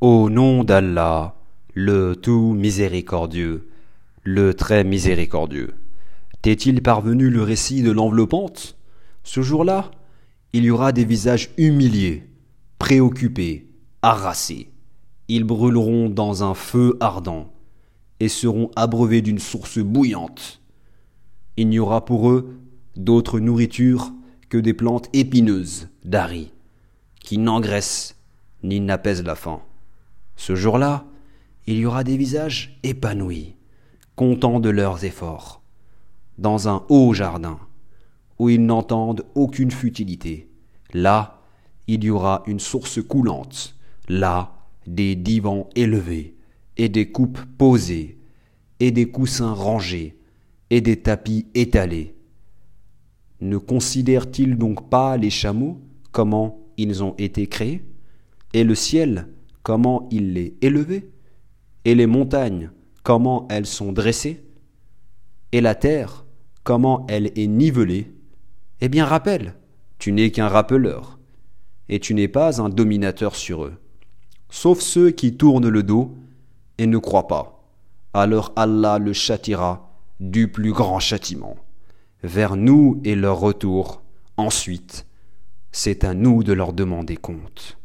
Au nom d'Allah, le tout miséricordieux, le très miséricordieux. T'est-il parvenu le récit de l'enveloppante? Ce jour-là, il y aura des visages humiliés, préoccupés, harassés. Ils brûleront dans un feu ardent et seront abreuvés d'une source bouillante. Il n'y aura pour eux d'autre nourriture que des plantes épineuses, d'Ari, qui n'engraissent ni n'apaisent la faim. Ce jour-là, il y aura des visages épanouis, contents de leurs efforts, dans un haut jardin, où ils n'entendent aucune futilité. Là, il y aura une source coulante, là, des divans élevés, et des coupes posées, et des coussins rangés, et des tapis étalés. Ne considèrent-ils donc pas les chameaux comment ils ont été créés? Et le ciel comment il est élevé Et les montagnes comment elles sont dressées Et la terre comment elle est nivelée Eh bien rappelle, tu n'es qu'un rappeleur, et tu n'es pas un dominateur sur eux. Sauf ceux qui tournent le dos et ne croient pas. Alors Allah le châtira du plus grand châtiment. Vers nous et leur retour, ensuite, c'est à nous de leur demander compte.